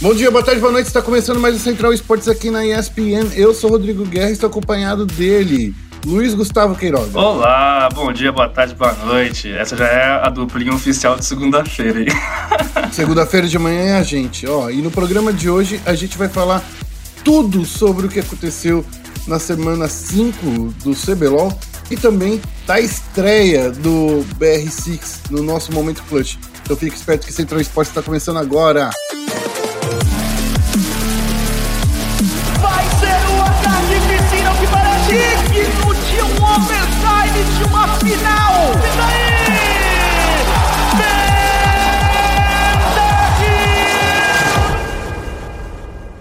Bom dia, boa tarde, boa noite. Está começando mais o Central Esportes aqui na ESPN. Eu sou Rodrigo Guerra e estou acompanhado dele, Luiz Gustavo Queiroga. Olá, bom dia, boa tarde, boa noite. Essa já é a duplinha oficial de segunda-feira, hein? Segunda-feira de manhã é a gente, ó. E no programa de hoje a gente vai falar tudo sobre o que aconteceu na semana 5 do CBLOL e também da estreia do BR6 no nosso Momento Clutch. Então fique esperto que Central Esportes está começando agora. Vai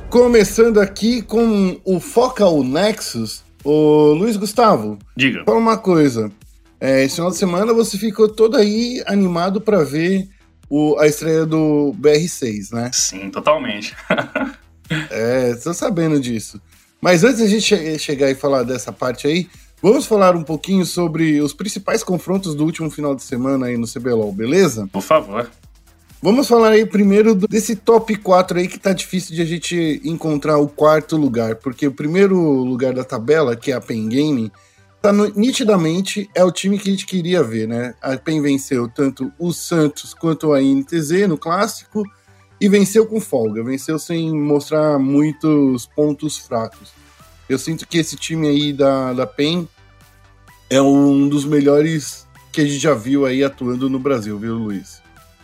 Começando aqui com o Focal Nexus, o Luiz Gustavo. Diga. Fala uma coisa. É, esse final de semana você ficou todo aí animado para ver o, a estreia do BR6, né? Sim, totalmente. É, tô sabendo disso. Mas antes de a gente che chegar e falar dessa parte aí, vamos falar um pouquinho sobre os principais confrontos do último final de semana aí no CBLOL, beleza? Por favor. Vamos falar aí primeiro desse top 4 aí que tá difícil de a gente encontrar o quarto lugar, porque o primeiro lugar da tabela, que é a Pen Game, tá no- nitidamente é o time que a gente queria ver, né? A Pen venceu tanto o Santos quanto a INTZ no clássico e venceu com folga, venceu sem mostrar muitos pontos fracos. Eu sinto que esse time aí da, da PEN é um dos melhores que a gente já viu aí atuando no Brasil, viu, Luiz?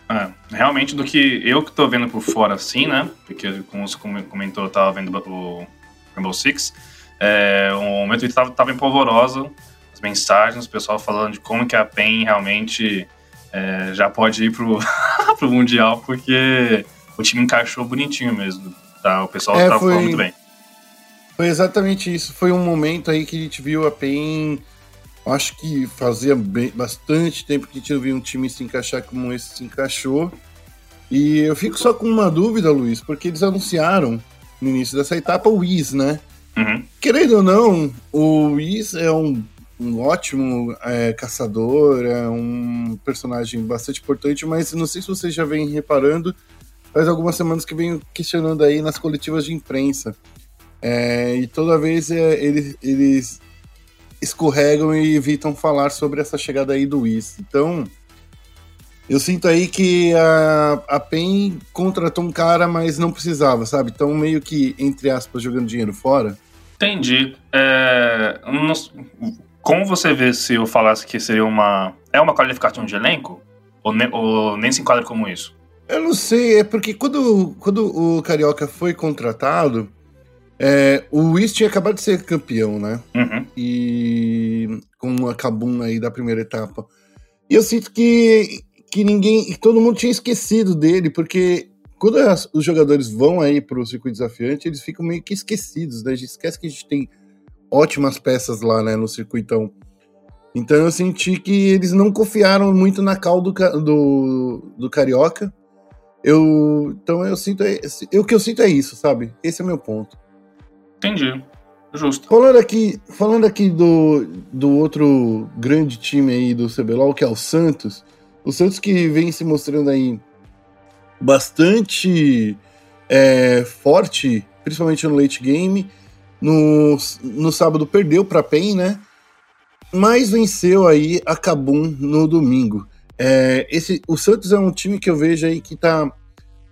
É, realmente, do que eu que tô vendo por fora, assim, né? Porque, como você come- comentou, eu tava vendo o Rainbow Six. É, o momento ele tava, tava empolvoroso, as mensagens, o pessoal falando de como que a PEN realmente é, já pode ir pro, pro Mundial, porque o time encaixou bonitinho mesmo. Tá? O pessoal É, tava foi- falando muito bem. Foi exatamente isso. Foi um momento aí que a gente viu a PEN. Acho que fazia bem- bastante tempo que a gente não via um time se encaixar como esse se encaixou. E eu fico só com uma dúvida, Luiz, porque eles anunciaram no início dessa etapa o Wiz, né? Uhum. Querendo ou não, o Wiz é um, um ótimo é, caçador, é um personagem bastante importante, mas não sei se vocês já vêm reparando, faz algumas semanas que venho questionando aí nas coletivas de imprensa. É, e toda vez é, eles, eles escorregam e evitam falar sobre essa chegada aí do Wiz. Então, eu sinto aí que a, a PEN contratou um cara, mas não precisava, sabe? Então, meio que, entre aspas, jogando dinheiro fora. Entendi. É, não- como você vê se eu falasse que seria uma. É uma qualificação de elenco? Ou, ne- ou nem se enquadra como isso? Eu não sei, é porque quando, quando o Carioca foi contratado, é, o Wiz tinha acabado de ser campeão, né? Uhum. E com a Kabum aí da primeira etapa. E eu sinto que, que ninguém, que todo mundo tinha esquecido dele, porque quando as- os jogadores vão aí pro circuito desafiante, eles ficam meio que esquecidos, né? A gente esquece que a gente tem ótimas peças lá, né, no circuitão. Então eu senti que eles não confiaram muito na cal do, do, do Carioca. Eu, então eu sinto, é- eu, o que eu sinto é isso, sabe? Esse é o meu ponto. Entendi. Justo. Falando aqui, falando aqui do, do outro grande time aí do CBLOL, que é o Santos. O Santos que vem se mostrando aí bastante é, forte, principalmente no late game. No, no sábado perdeu para PEN, né? Mas venceu aí a Kabum no domingo. É, esse, o Santos é um time que eu vejo aí que tá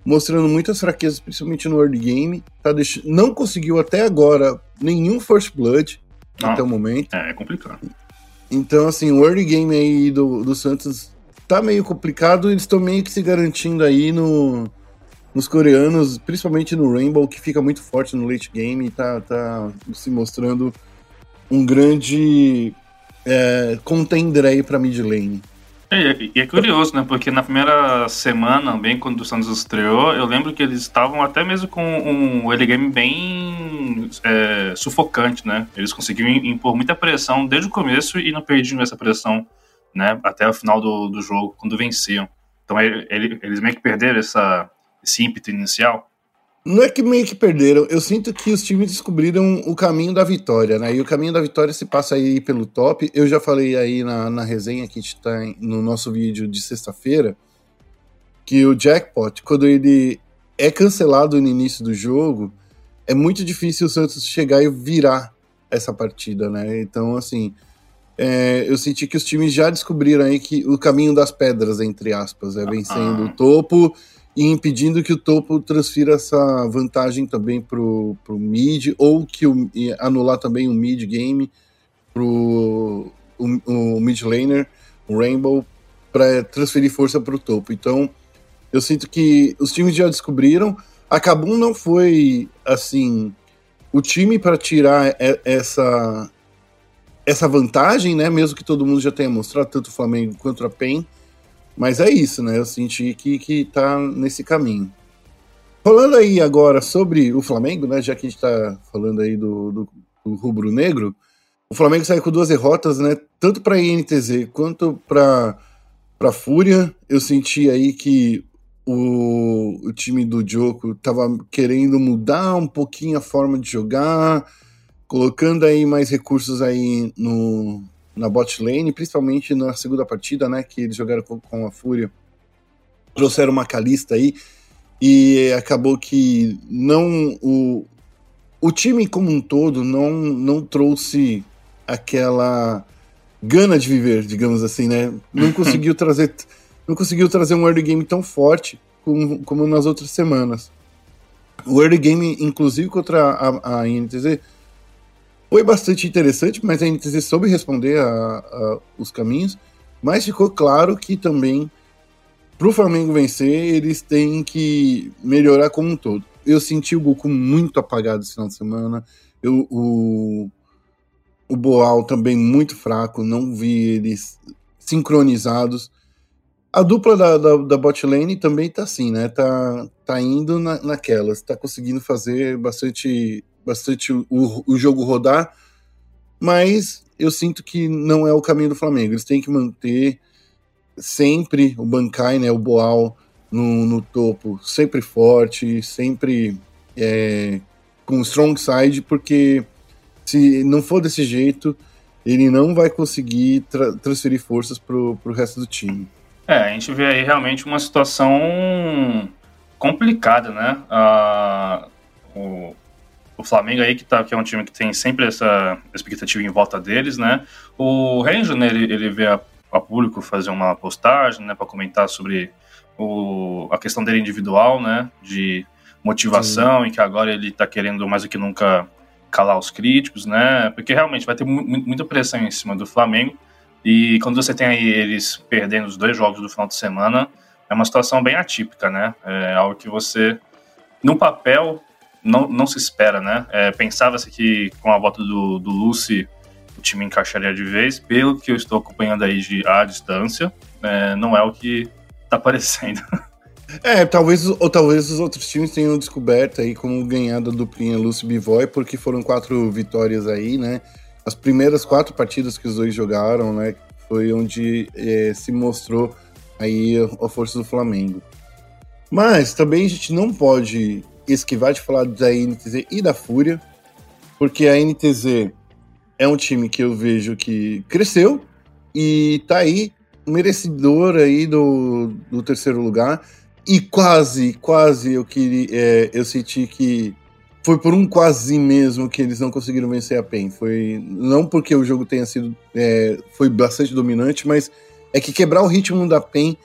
mostrando muitas fraquezas, principalmente no early game. Tá deix... Não conseguiu até agora nenhum First Blood Não. até o momento. É, é complicado. Então, assim, o early game aí do, do Santos tá meio complicado. Eles estão meio que se garantindo aí no, nos coreanos, principalmente no Rainbow, que fica muito forte no late game e tá, tá se mostrando um grande é, contender aí pra mid lane. E, e é curioso, né? Porque na primeira semana, bem quando o Santos estreou, eu lembro que eles estavam até mesmo com um early game bem é, sufocante, né? Eles conseguiram impor muita pressão desde o começo e não perdiam essa pressão, né? Até o final do, do jogo, quando venciam. Então ele- ele- eles meio que perderam essa, esse ímpeto inicial. Não é que meio que perderam, eu sinto que os times descobriram o caminho da vitória, né? E o caminho da vitória se passa aí pelo top. Eu já falei aí na, na resenha que a gente tá em- no nosso vídeo de sexta-feira que o Jackpot, quando ele é cancelado no início do jogo, é muito difícil o Santos chegar e virar essa partida, né? Então, assim, é, eu senti que os times já descobriram aí que o caminho das pedras, entre aspas, é vencendo o topo e impedindo que o topo transfira essa vantagem também pro, pro mid, ou que o, anular também o mid game pro o, o mid laner, o Rainbow, para transferir força pro topo. Então, eu sinto que os times já descobriram. A Kabum não foi, assim, o time para tirar essa, essa vantagem, né? Mesmo que todo mundo já tenha mostrado, tanto o Flamengo quanto a PEN. Mas é isso, né? Eu senti que, que tá nesse caminho. Falando aí agora sobre o Flamengo, né? Já que a gente tá falando aí do, do, do rubro negro, o Flamengo saiu com duas derrotas, né? Tanto para a INTZ quanto para para Fúria. Eu senti aí que o, o time do Joko tava querendo mudar um pouquinho a forma de jogar, colocando aí mais recursos aí no, na bot lane, principalmente na segunda partida, né, que eles jogaram com, com a Fúria. Trouxeram uma calista aí e acabou que não o, o time como um todo não, não trouxe aquela gana de viver, digamos assim, né? Não conseguiu trazer não conseguiu trazer um early game tão forte como, como nas outras semanas. O early game, inclusive contra a, a INTZ, foi bastante interessante, mas a NTZ soube responder a, a, os caminhos. Mas ficou claro que também, para o Flamengo vencer, eles têm que melhorar como um todo. Eu senti o Goku muito apagado esse final de semana. Eu, o, o Boal também muito fraco, não vi eles sincronizados. A dupla da, da, da bot lane também tá assim, né? Tá, tá indo na, naquelas, tá conseguindo fazer bastante bastante o, o jogo rodar, mas eu sinto que não é o caminho do Flamengo. Eles têm que manter sempre o Bankai, né, o Boal no, no topo, sempre forte, sempre é, com strong side, porque se não for desse jeito, ele não vai conseguir tra transferir forças pro, pro resto do time. É, a gente vê aí realmente uma situação complicada, né? Ah, o, o Flamengo aí, que, tá, que é um time que tem sempre essa expectativa em volta deles, né? O Ranger, né, ele, ele vê a, a, público fazer uma postagem, né, para comentar sobre o, a questão dele individual, né, de motivação, Sim. e que agora ele tá querendo mais do que nunca calar os críticos, né? Porque realmente vai ter mu muita pressão em cima do Flamengo. E quando você tem aí eles perdendo os dois jogos do final de semana, é uma situação bem atípica, né? É algo que você, no papel, não, não se espera, né? É, Pensava-se que com a volta do, do Lucy o time encaixaria de vez, pelo que eu estou acompanhando aí de à distância, é, não é o que está aparecendo. É, talvez, ou talvez os outros times tenham descoberto aí como ganhar da duplinha Lucy Bivoy, porque foram quatro vitórias aí, né? As primeiras quatro partidas que os dois jogaram, né? Foi onde é, se mostrou aí a força do Flamengo. Mas também a gente não pode esquivar de falar da NTZ e da Fúria, porque a NTZ é um time que eu vejo que cresceu e tá aí merecedor aí do, do terceiro lugar e quase, quase eu queria, é, eu senti que foi por um quase mesmo que eles não conseguiram vencer a PEN. Foi não porque o jogo tenha sido é, foi bastante dominante, mas é que quebrar o ritmo da PEN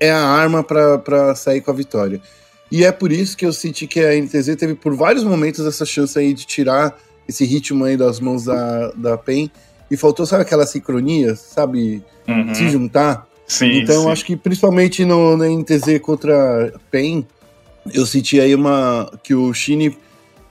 é a arma para sair com a vitória. E é por isso que eu senti que a NTZ teve por vários momentos essa chance aí de tirar esse ritmo aí das mãos da, da PEN. E faltou, sabe, aquela sincronia, sabe? Uhum. Se juntar. Sim, então, sim. acho que principalmente no, na NTZ contra a PEN, eu senti aí uma. que o Shine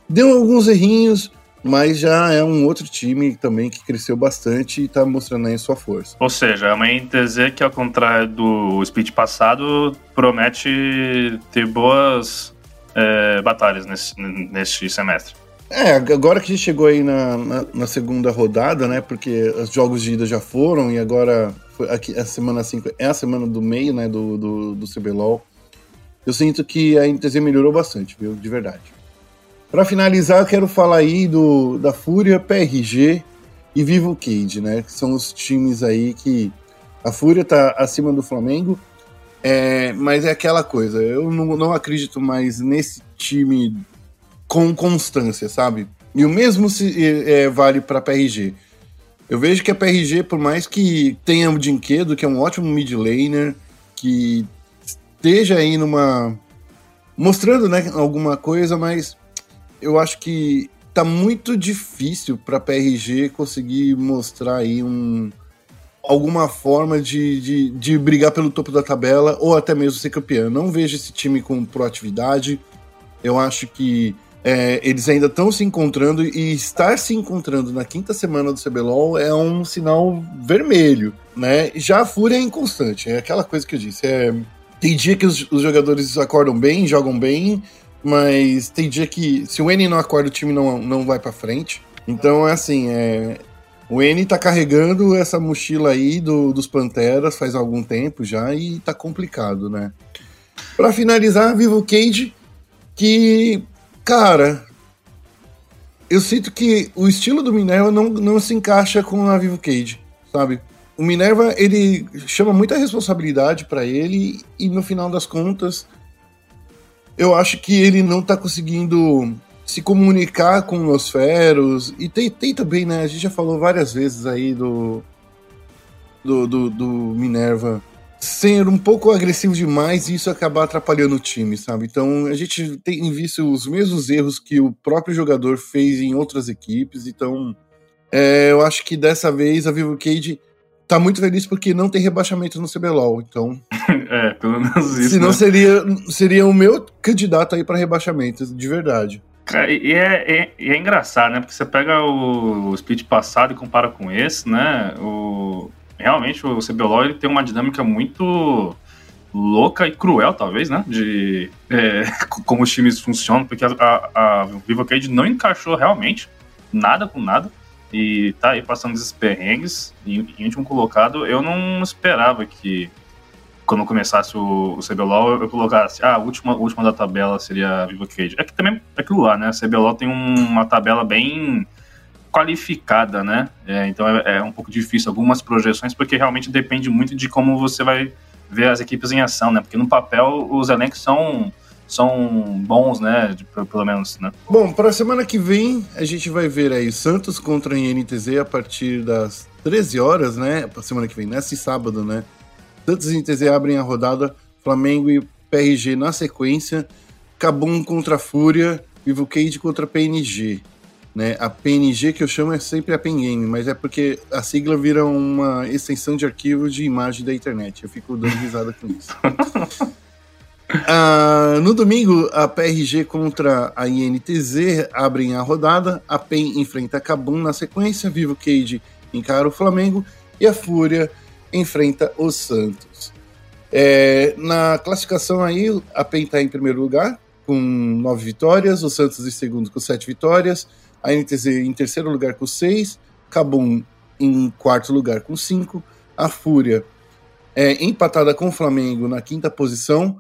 deu alguns errinhos, mas já é um outro time também que cresceu bastante e tá mostrando aí sua força. Ou seja, é uma NTZ que, ao contrário do split passado, promete ter boas é, batalhas nesse, nesse semestre. É, agora que a gente chegou aí na, na, na, segunda rodada, né? Porque os jogos de ida já foram e agora foi aqui, a semana 5 é a semana do meio, né? Do, do, do CBLOL. Eu sinto que a NTZ melhorou bastante, viu? De verdade. Para finalizar, eu quero falar aí do, da Fúria, PRG e Vivo Cage, né? Que são os times aí que. A Fúria tá acima do Flamengo. É, mas é aquela coisa, eu não, não acredito mais nesse time com constância, sabe? E o mesmo se, é, vale para PRG. Eu vejo que a PRG, por mais que tenha o Dinquedo, que é um ótimo mid laner, que esteja aí numa. mostrando né, alguma coisa, mas eu acho que tá muito difícil para PRG conseguir mostrar aí um, alguma forma de, de, de brigar pelo topo da tabela ou até mesmo ser campeão. Não vejo esse time com proatividade. Eu acho que é, eles ainda estão se encontrando e estar se encontrando na quinta semana do CBLOL é um sinal vermelho, né? Já a Fúria é inconstante, é aquela coisa que eu disse. É, tem dia que os, os jogadores acordam bem, jogam bem, mas tem dia que se o N não acorda, o time não, não vai para frente. Então é assim, é, o N tá carregando essa mochila aí do, dos Panteras faz algum tempo já e tá complicado, né? Para finalizar, Vivo Cage, que, cara, eu sinto que o estilo do Minerva não, não se encaixa com a Vivo Cage, sabe? O Minerva, ele chama muita responsabilidade para ele e no final das contas, eu acho que ele não tá conseguindo se comunicar com os feros. E tem, tem também, né? A gente já falou várias vezes aí do, do, do, do Minerva ser um pouco agressivo demais e isso acabar atrapalhando o time, sabe? Então a gente tem visto os mesmos erros que o próprio jogador fez em outras equipes. Então é, eu acho que dessa vez a Vivo Cage tá muito feliz porque não tem rebaixamento no CBLOL. Então. é, pelo menos isso. Senão né? seria, seria o meu candidato aí para rebaixamento, de verdade. E é, é, é, engraçado, né? Porque você pega o, o, split passado e compara com esse, né? O, realmente o CBLOL ele tem uma dinâmica muito louca e cruel, talvez, né? De é, como os times funcionam, porque a, a, a Vivo Cage não encaixou realmente nada com nada e tá aí passando esses perrengues. E em último colocado, eu não esperava que quando começasse o, o CBLOL, eu colocasse, ah, a última, última da tabela seria a Vivo Cage. É que também é aquilo lá, né? A CBLOL tem um, uma tabela bem qualificada, né? É, então é, é, um pouco difícil algumas projeções, porque realmente depende muito de como você vai ver as equipes em ação, né? Porque no papel os elencos são são bons, né? De, pelo menos, né? Bom, para a semana que vem a gente vai ver aí Santos contra a INTZ a partir das 13 horas, né? Para semana que vem, nesse sábado, né? Santos e TZ abrem a rodada, Flamengo e PRG na sequência, Cabum contra a Fúria, Vivo Cage contra PNG. Né? A PNG que eu chamo é sempre a Pen Game, mas é porque a sigla vira uma extensão de arquivo de imagem da internet. Eu fico dando risada com isso. Ah, no domingo, a PRG contra a INTZ abrem a rodada. A PEN enfrenta a Cabum na sequência. Vivo Cage encara o Flamengo. E a Fúria enfrenta o Santos. É, na classificação aí, a PEN está em primeiro lugar, com nove vitórias, o Santos em segundo com sete vitórias, a NTZ em terceiro lugar com seis, Cabum em quarto lugar com cinco, a Fúria é, empatada com o Flamengo na quinta posição,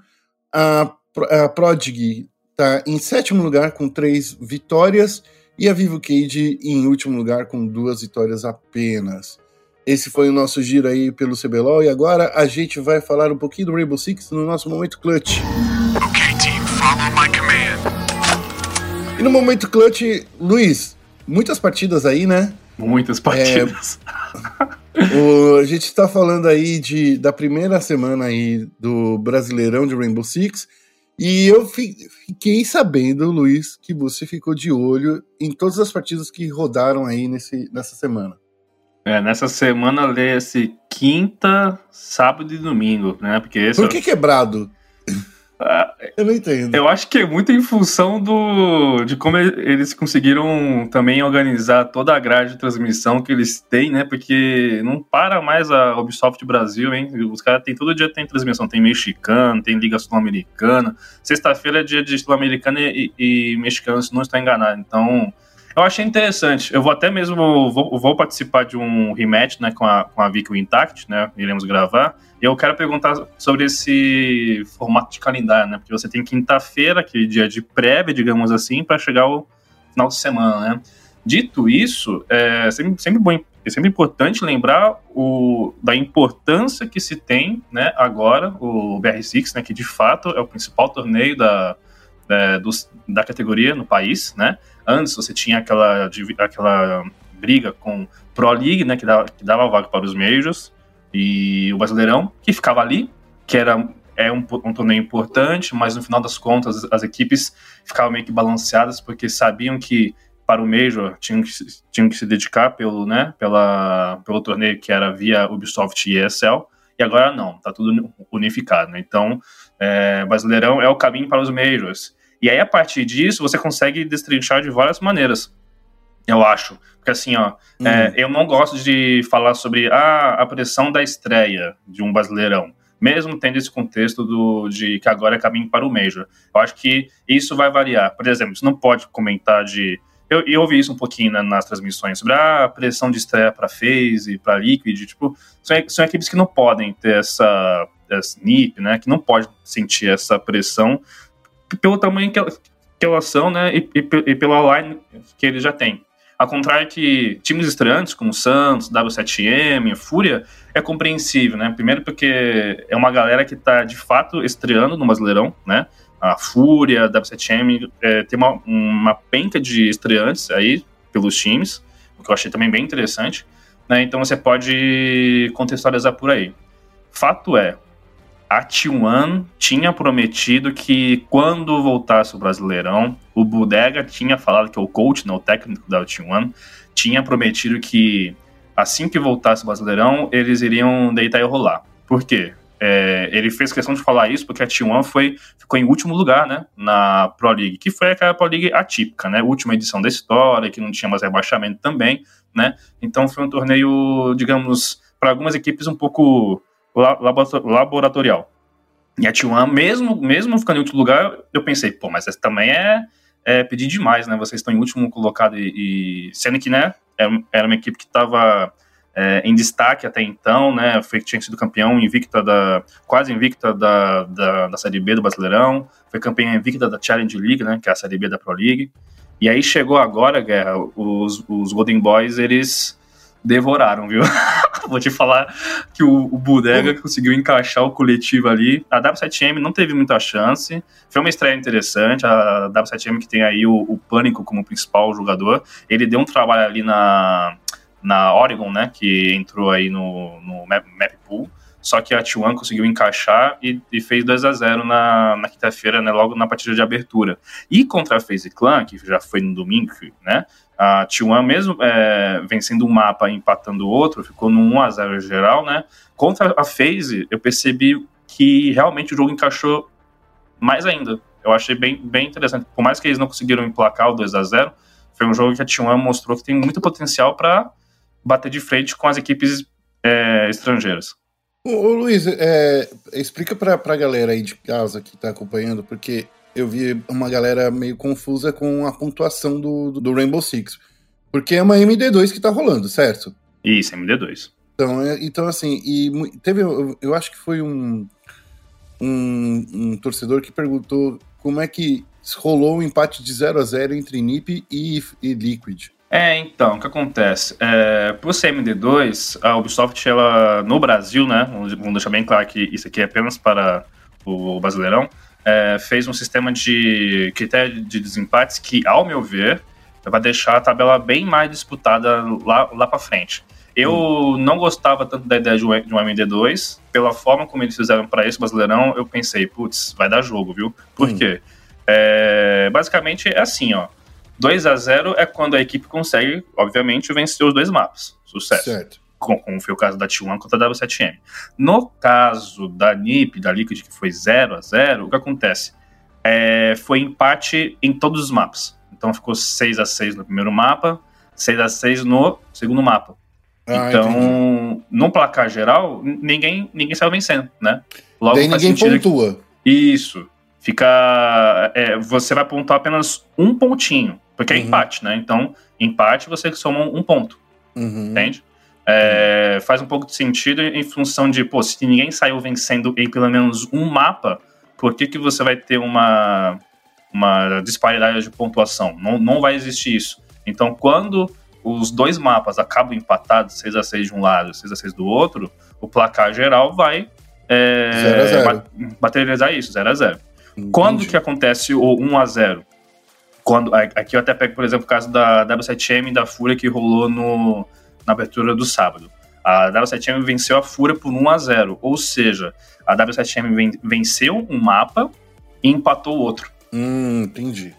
a, a Prodig está em sétimo lugar com três vitórias e a Vivo Cage em último lugar com duas vitórias apenas. Esse foi o nosso giro aí pelo CBLOL e agora a gente vai falar um pouquinho do Rainbow Six no nosso momento clutch. Okay, team, follow my command. E no momento clutch, Luiz, muitas partidas aí, né? Muitas partidas. É, o, a gente está falando aí de, da primeira semana aí do Brasileirão de Rainbow Six. E eu fiquei sabendo, Luiz, que você ficou de olho em todas as partidas que rodaram aí nesse, nessa semana. É, nessa semana lê-se quinta, sábado e domingo, né? Porque esse Por que quebrado? Eu não entendo. Eu acho que é muito em função do de como eles conseguiram também organizar toda a grade de transmissão que eles têm, né? Porque não para mais a Ubisoft Brasil, hein? Os caras tem todo dia tem transmissão, tem mexicano, tem Liga Sul-Americana. Sexta-feira é dia de Sul-Americana e, e mexicano, se não estou enganado. Então, eu achei interessante. Eu vou até mesmo vou, vou participar de um rematch né, com a, com a Vicky Intact, né? Iremos gravar. E eu quero perguntar sobre esse formato de calendário, né? Porque você tem quinta-feira, que é dia de prévia, digamos assim, para chegar ao final de semana, né? Dito isso, é sempre, sempre bom é sempre importante lembrar o, da importância que se tem né, agora, o BR6, né, que de fato é o principal torneio da, da, dos, da categoria no país. Né? Antes você tinha aquela, aquela briga com Pro League, né, que, dava, que dava vaga para os Majors, e o Brasileirão, que ficava ali, que era é um, um, torneio importante, mas no final das contas as, equipes ficavam meio que balanceadas porque sabiam que para o Major tinham que, tinham que se dedicar pelo, né, pela, pelo torneio que era via Ubisoft e ESL, e agora não, está tudo unificado. Né? Então, é, Brasileirão é o caminho para os Majors. E aí, a partir disso, você consegue destrinchar de várias maneiras, eu acho. Porque assim, ó, uhum. é, eu não gosto de falar sobre ah, a pressão da estreia de um Brasileirão mesmo tendo esse contexto do, de que agora é caminho para o Major. Eu acho que isso vai variar. Por exemplo, você não pode comentar de eu, eu ouvi isso um pouquinho né, nas transmissões, sobre ah, a pressão de estreia para FaZe, para Liquid, tipo, são, são equipes que não podem ter essa, essa NIP, né, que não pode sentir essa pressão pelo tamanho que, que elas são, né, e, e, e pela line que eles já têm. Ao contrário que times estreantes, como Santos, W7M, Fúria, é compreensível, né? Primeiro porque é uma galera que está de fato estreando no Brasileirão, né? a Fúria, a W7M, é, tem uma, uma penca de estreantes aí pelos times, o que eu achei também bem interessante. Né? Então você pode contextualizar por aí. Fato é, a T1 tinha prometido que quando voltasse o Brasileirão, o Bodega tinha falado que o coach, né, o técnico da T1, tinha prometido que assim que voltasse o Brasileirão, eles iriam deitar e rolar. Por quê? É, ele fez questão de falar isso porque a T1 foi, ficou em último lugar, né, na Pro League, que foi aquela Pro League atípica, né, última edição da história, que não tinha mais rebaixamento também, né, então foi um torneio, digamos, para algumas equipes um pouco laboratorial. E a T1, mesmo, mesmo ficando em último lugar, eu pensei, pô, mas essa também é, é pedir demais, né, vocês estão em último colocado e, e sendo que, né, era uma equipe que estava é, em destaque até então, né? Foi que tinha sido campeão invicta da quase invicta da, da, da Série B do Brasileirão, foi campeão invicta da Challenge League, né? Que é a Série B da Pro League. E aí chegou agora, Guerra, os, os Golden Boys, eles devoraram, viu? Vou te falar que o, o Bodega uhum. conseguiu encaixar o coletivo ali. A W7M não teve muita chance. Foi uma estreia interessante. A W7M que tem aí o, o Pânico como principal jogador. Ele deu um trabalho ali na, na Oregon, né, que entrou aí no, no map, map pool, só que a T1 conseguiu encaixar e, e fez 2 a 0 na, na quinta-feira, né, logo na partida de abertura. E contra a FaZe Clan, que já foi no domingo, né, a T1 mesmo é, vencendo um mapa e empatando o outro, ficou no 1 a 0 geral, né, contra a FaZe eu percebi que realmente o jogo encaixou mais ainda. Eu achei bem, bem interessante. Por mais que eles não conseguiram emplacar o 2 a 0 foi um jogo que a T1 mostrou que tem muito potencial para bater de frente com as equipes é, estrangeiras. Ô, ô Luiz, é, explica para a galera aí de casa que está acompanhando, porque eu vi uma galera meio confusa com a pontuação do, do Rainbow Six. Porque é uma MD2 que está rolando, certo? Isso, MD2. Então, é, então assim, e teve, eu, eu acho que foi um, um, um, torcedor que perguntou como é que rolou um empate de 0 a 0 entre NiP e, e Liquid. É, então, o que acontece? É, pro CMD2, a Ubisoft, ela, no Brasil, né, vamos deixar bem claro que isso aqui é apenas para o Brasileirão, é, fez um sistema de critério de desempates que, ao meu ver, vai deixar a tabela bem mais disputada lá, lá para frente. Eu hum. não gostava tanto da ideia de um, de um MD2, pela forma como eles fizeram para esse Brasileirão, eu pensei, putz, vai dar jogo, viu? Por hum. quê? É, basicamente é assim, ó 2 a 0 é quando a equipe consegue, obviamente, vencer os dois mapas. Sucesso. Certo. Como, como foi o caso da T1 contra a W7M. No caso da NiP, da Liquid, que foi 0 a 0 o que acontece? É, foi empate em todos os mapas. Então ficou 6 a 6 no primeiro mapa, 6 a 6 no segundo mapa. Ah, então, entendi. no placar geral, ninguém, ninguém saiu vencendo, né? Logo Daí ninguém pontua. Que... Isso. Fica. É, você vai pontuar apenas um pontinho. Porque é uhum. empate, né? Então, empate você soma um ponto. Uhum. Entende? É, faz um pouco de sentido em função de, pô, se ninguém saiu vencendo em pelo menos um mapa, por que, que você vai ter uma, uma disparidade de pontuação? Não, não vai existir isso. Então, quando os dois mapas acabam empatados, 6 a 6 de um lado, 6 a 6 do outro, o placar geral vai é, 0 a 0. materializar isso, 0 a 0 Quando que acontece o 1 a 0 quando, aqui eu até pego, por exemplo, o caso da W7M e da Fúria que rolou no, na abertura do sábado. A W7M venceu a Fúria por 1 a 0 ou seja, a W7M venceu um mapa e empatou o outro. Hum, entendi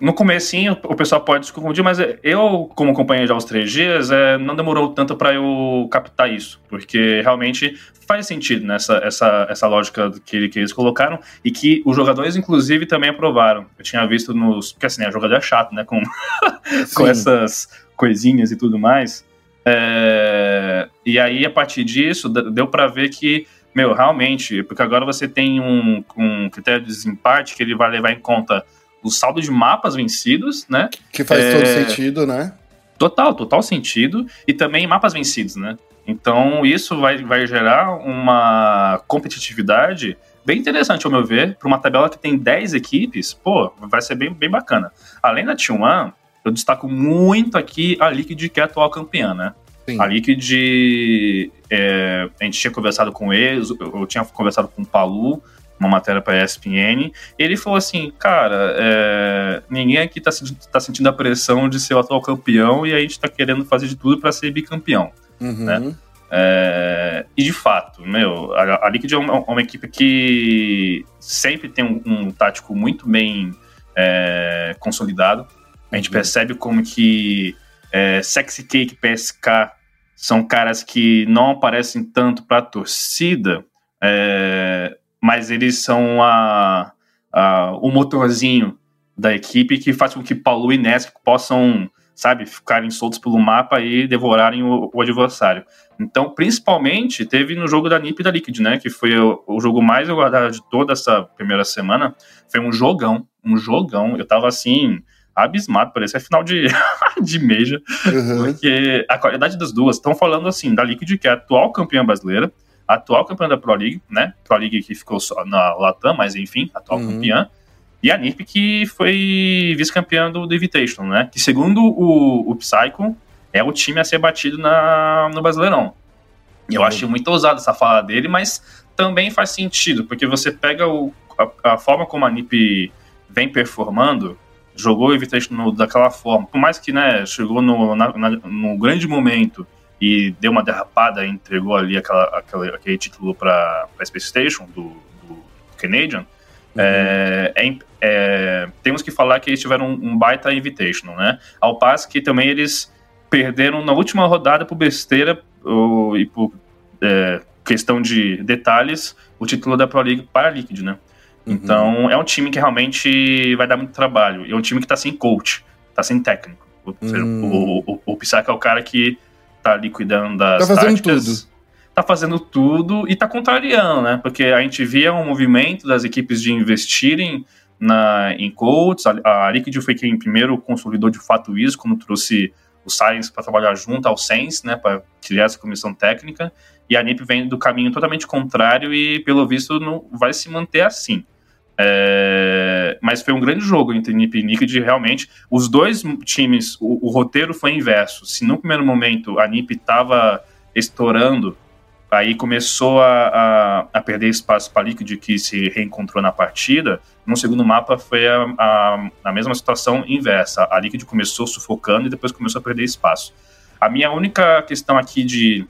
no comecinho o pessoal pode se confundir, mas eu, como acompanhei já os três dias, é, não demorou tanto para eu captar isso, porque realmente faz sentido nessa né, essa, essa lógica que, que eles colocaram e que os jogadores, inclusive, também aprovaram. Eu tinha visto nos. Porque assim, né, jogador é chato, né? Com, com essas coisinhas e tudo mais. É, e aí, a partir disso, deu para ver que meu, realmente, porque agora você tem um, um critério de desempate que ele vai levar em conta o saldo de mapas vencidos, né? Que faz é... todo sentido, né? Total, total sentido. E também mapas vencidos, né? Então isso vai, vai gerar uma competitividade bem interessante, ao meu ver, para uma tabela que tem 10 equipes, pô, vai ser bem, bem bacana. Além da T1, eu destaco muito aqui a Liquid, que é a atual campeã, né? Sim. A Liquid, é, a gente tinha conversado com eles, eu tinha conversado com o Palu, uma matéria para a ESPN, ele falou assim, cara, é, ninguém aqui está tá sentindo a pressão de ser o atual campeão e a gente está querendo fazer de tudo para ser bicampeão, uhum. né? É, e de fato, meu, a, a Liquid é uma, uma, equipe que sempre tem um, um tático muito bem é, consolidado. A gente uhum. percebe como que é, Sexy Cake PSK são caras que não aparecem tanto para a torcida, é, mas eles são a, a, o motorzinho da equipe que faz com que Paulo e Nesk possam, sabe, ficarem soltos pelo mapa e devorarem o, o, adversário. Então, principalmente, teve no jogo da NiP e da Liquid, né, que foi o, o jogo mais aguardado de toda essa primeira semana. Foi um jogão, um jogão. Eu tava assim, abismado, parecia final de, de Major, uhum. porque a qualidade das duas, estão falando assim, da Liquid, que é a atual campeã brasileira, atual campeã da Pro League, né? Pro League que ficou só na Latam, mas enfim, atual uhum. campeã. E a NiP que foi vice-campeã do, do Invitation, né? Que segundo o, o Psycho, é o time a ser batido na, no Brasileirão. Eu uhum. achei muito ousado essa fala dele, mas também faz sentido, porque você pega o, a, a forma como a NiP vem performando, jogou o Invitation daquela forma, por mais que né, chegou no, na, na, no grande momento e deu uma derrapada e entregou ali aquela, aquela aquele título para a Space Station do, do Canadian, uhum. é, é, é, temos que falar que eles tiveram um, um baita invitation, né? Ao passo que também eles perderam na última rodada por besteira ou, e por é, questão de detalhes o título da Pro League para a Liquid, né? Uhum. Então é um time que realmente vai dar muito trabalho. E é um time que está sem coach, está sem técnico. Ou seja, uhum. o, o, o Pissac é o cara que tá ali cuidando das tá fazendo táticas, tudo. Tá fazendo tudo e tá contrariando, né? Porque a gente via um movimento das equipes de investirem na, em coaches. A, a Liquid foi quem primeiro consolidou de fato isso, quando trouxe o Science para trabalhar junto ao Sense, né? Para criar essa comissão técnica. E a NIP vem do caminho totalmente contrário e, pelo visto, não vai se manter assim. É, mas foi um grande jogo entre NiP e Liquid, realmente. Os dois times, o, o, roteiro foi inverso. Se no primeiro momento a NiP estava estourando, aí começou a, a, a perder espaço para Liquid, que se reencontrou na partida. No segundo mapa foi a, a, a mesma situação inversa. A Liquid começou sufocando e depois começou a perder espaço. A minha única questão aqui de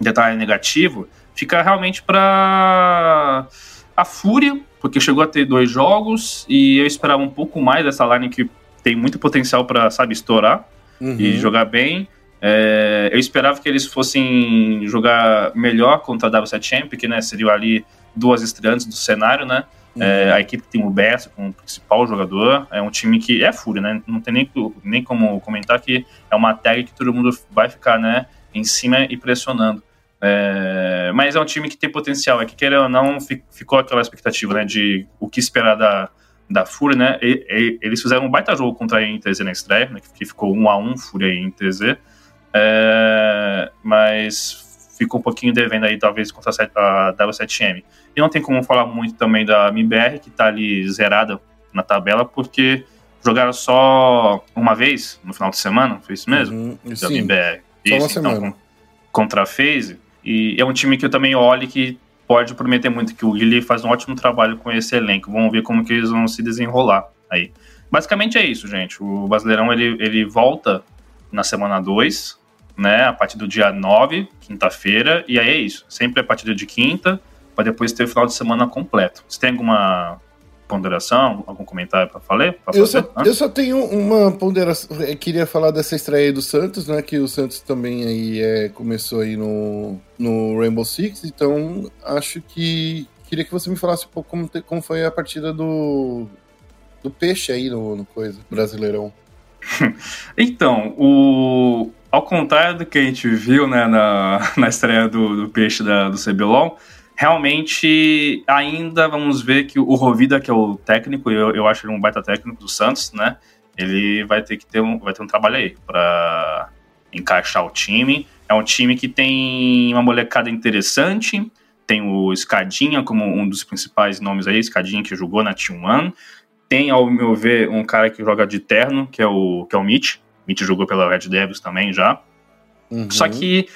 detalhe negativo fica realmente para a Fúria porque chegou a ter dois jogos e eu esperava um pouco mais dessa line que tem muito potencial para, sabe, estourar uhum. e jogar bem. É, eu esperava que eles fossem jogar melhor contra a W7 Champ, porque né, seriam ali duas estreantes do cenário, né? Uhum. É, a equipe tem o Bessa como principal jogador, é um time que é fúria, né? Não tem nem, nem como comentar que é uma tag que todo mundo vai ficar né, em cima e pressionando. É, mas é um time que tem potencial, é que querendo ou não, ficou aquela expectativa, né, de o que esperar da, da Fúria, né, e, e, eles fizeram um baita jogo contra a INTZ na estreia, né, que ficou 1 a 1 Fúria e INTZ, é, mas ficou um pouquinho devendo aí, talvez, contra a W7M. E não tem como falar muito também da MBR, que está ali zerada na tabela, porque jogaram só uma vez no final de semana, foi isso mesmo? Uhum, Da MBR. só uma Isso, então, semana. contra a FaZe. E é um time que eu também olho que pode prometer muito, que o Guilherme faz um ótimo trabalho com esse elenco. Vamos ver como que eles vão se desenrolar aí. Basicamente é isso, gente. O Brasileirão, ele, ele volta na semana 2, né, a partir do dia 9, quinta-feira, e aí é isso. Sempre a partir de quinta, para depois ter o final de semana completo. Você tem alguma ponderação, algum comentário para falar? Eu só, eu só tenho uma ponderação. Eu queria falar dessa estreia aí do Santos, né? Que o Santos também aí é, começou aí no, no Rainbow Six, então acho que. Queria que você me falasse um pouco como, te- como foi a partida do. Do peixe aí no, no coisa, Brasileirão. Então, o... ao contrário do que a gente viu né, na, na estreia do, do peixe da, do CBLOL, realmente ainda vamos ver que o Rovida, que é o técnico, eu, eu acho ele um baita técnico do Santos, né? Ele vai ter que ter um, vai ter um trabalho aí para encaixar o time. É um time que tem uma molecada interessante, tem o Escadinha como um dos principais nomes aí, Escadinha que jogou na T1. Tem, ao meu ver, um cara que joga de terno, que é o, que é o Mitch. Mitch jogou pela Red Devils também já. Uhum. Só que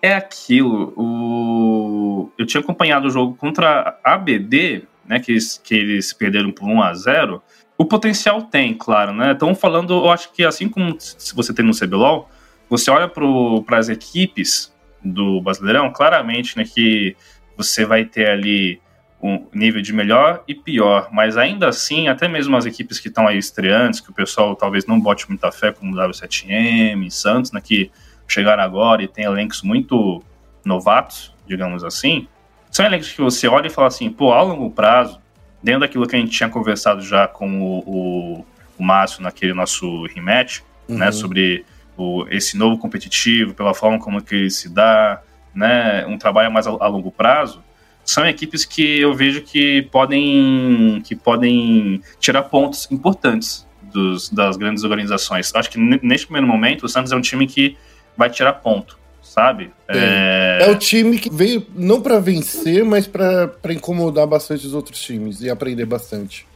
é aquilo. O... Eu tinha acompanhado o jogo contra a ABD, né? Que que eles perderam por 1 a 0 O potencial tem, claro, né? Estão falando, eu acho que assim como se você tem no CBLOL, você olha para as equipes do Brasileirão, claramente, né? Que você vai ter ali um nível de melhor e pior, mas ainda assim, até mesmo as equipes que estão aí estreantes, que o pessoal talvez não bote muita fé, como o W7M, Santos, né, que chegaram agora e tem elencos muito novatos, digamos assim, são elencos que você olha e fala assim, pô, a longo prazo, dentro daquilo que a gente tinha conversado já com o, o, o Márcio naquele nosso rematch, né, Uhum. sobre o, esse novo competitivo, pela forma como que ele se dá, né, um trabalho mais a, a longo prazo, são equipes que eu vejo que podem, que podem tirar pontos importantes dos, das grandes organizações. Acho que neste primeiro momento o Santos é um time que vai tirar ponto, sabe? É. É o time que veio não pra vencer, mas pra incomodar bastante os outros times e aprender bastante.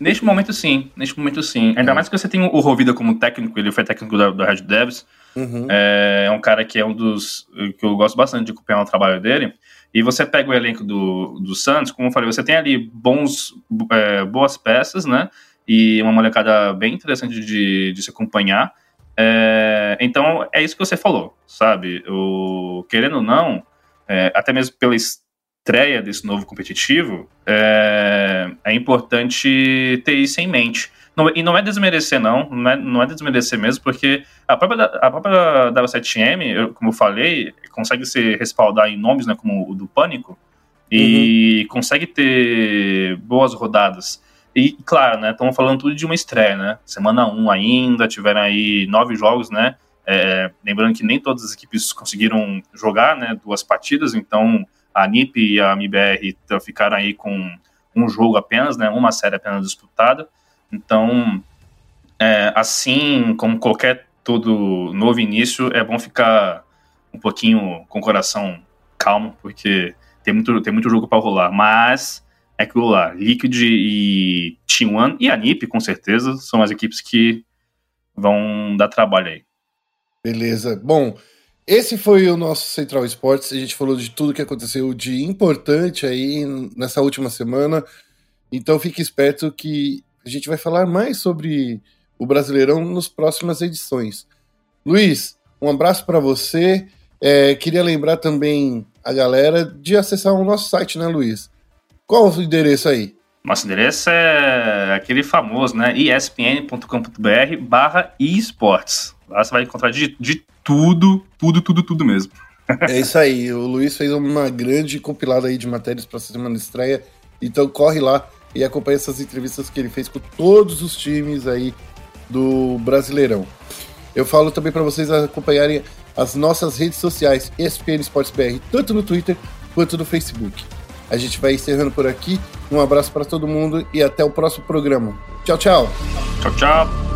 Neste momento, sim. Neste momento, sim. Ainda É. mais que você tem o Rovida como técnico, ele foi técnico da, da Red Devs. Uhum. É um cara que é um dos. que eu gosto bastante de acompanhar o trabalho dele. E você pega o elenco do, do Santos, como eu falei, você tem ali bons, é, boas peças, né? E uma molecada bem interessante de, de se acompanhar. É, então, é isso que você falou, sabe? O, querendo ou não, é, até mesmo pela estreia desse novo competitivo, é, é importante ter isso em mente. Não- e não é desmerecer, não, não é, não é desmerecer mesmo, porque a própria, a própria W7M, eu- como eu falei, consegue se respaldar em nomes né, como o do Pânico e consegue ter boas rodadas. E, claro, né, estamos falando tudo de uma estreia, né? Semana 1 ainda, tiveram aí nove jogos, né? É, lembrando que nem todas as equipes conseguiram jogar, né? Duas partidas, então a NIP e a MBR ficaram aí com um jogo apenas, né? Uma série apenas disputada. Então, é, assim como qualquer todo novo início, é bom ficar um pouquinho com o coração calmo, porque tem muito, tem muito jogo para rolar. Mas é aquilo lá, Liquid e T1 e a NiP, com certeza, são as equipes que vão dar trabalho aí. Beleza. Bom, esse foi o nosso Central Esportes. A gente falou de tudo que aconteceu de importante aí nessa última semana. Então fique esperto que a gente vai falar mais sobre o Brasileirão nas próximas edições. Luiz, um abraço para você. É, queria lembrar também a galera de acessar o nosso site, né, Luiz? Qual o endereço aí? Nosso endereço é aquele famoso, né? espn.com.br barra esportes. Lá você vai encontrar de, de tudo, tudo, tudo, tudo mesmo. É isso aí. O Luiz fez uma grande compilada aí de matérias para essa semana de estreia. Então corre lá e acompanha essas entrevistas que ele fez com todos os times aí do Brasileirão. Eu falo também para vocês acompanharem as nossas redes sociais, ESPN Esportes BR, tanto no Twitter quanto no Facebook. A gente vai encerrando por aqui. Um abraço para todo mundo e até o próximo programa. Tchau, tchau. Tchau, tchau.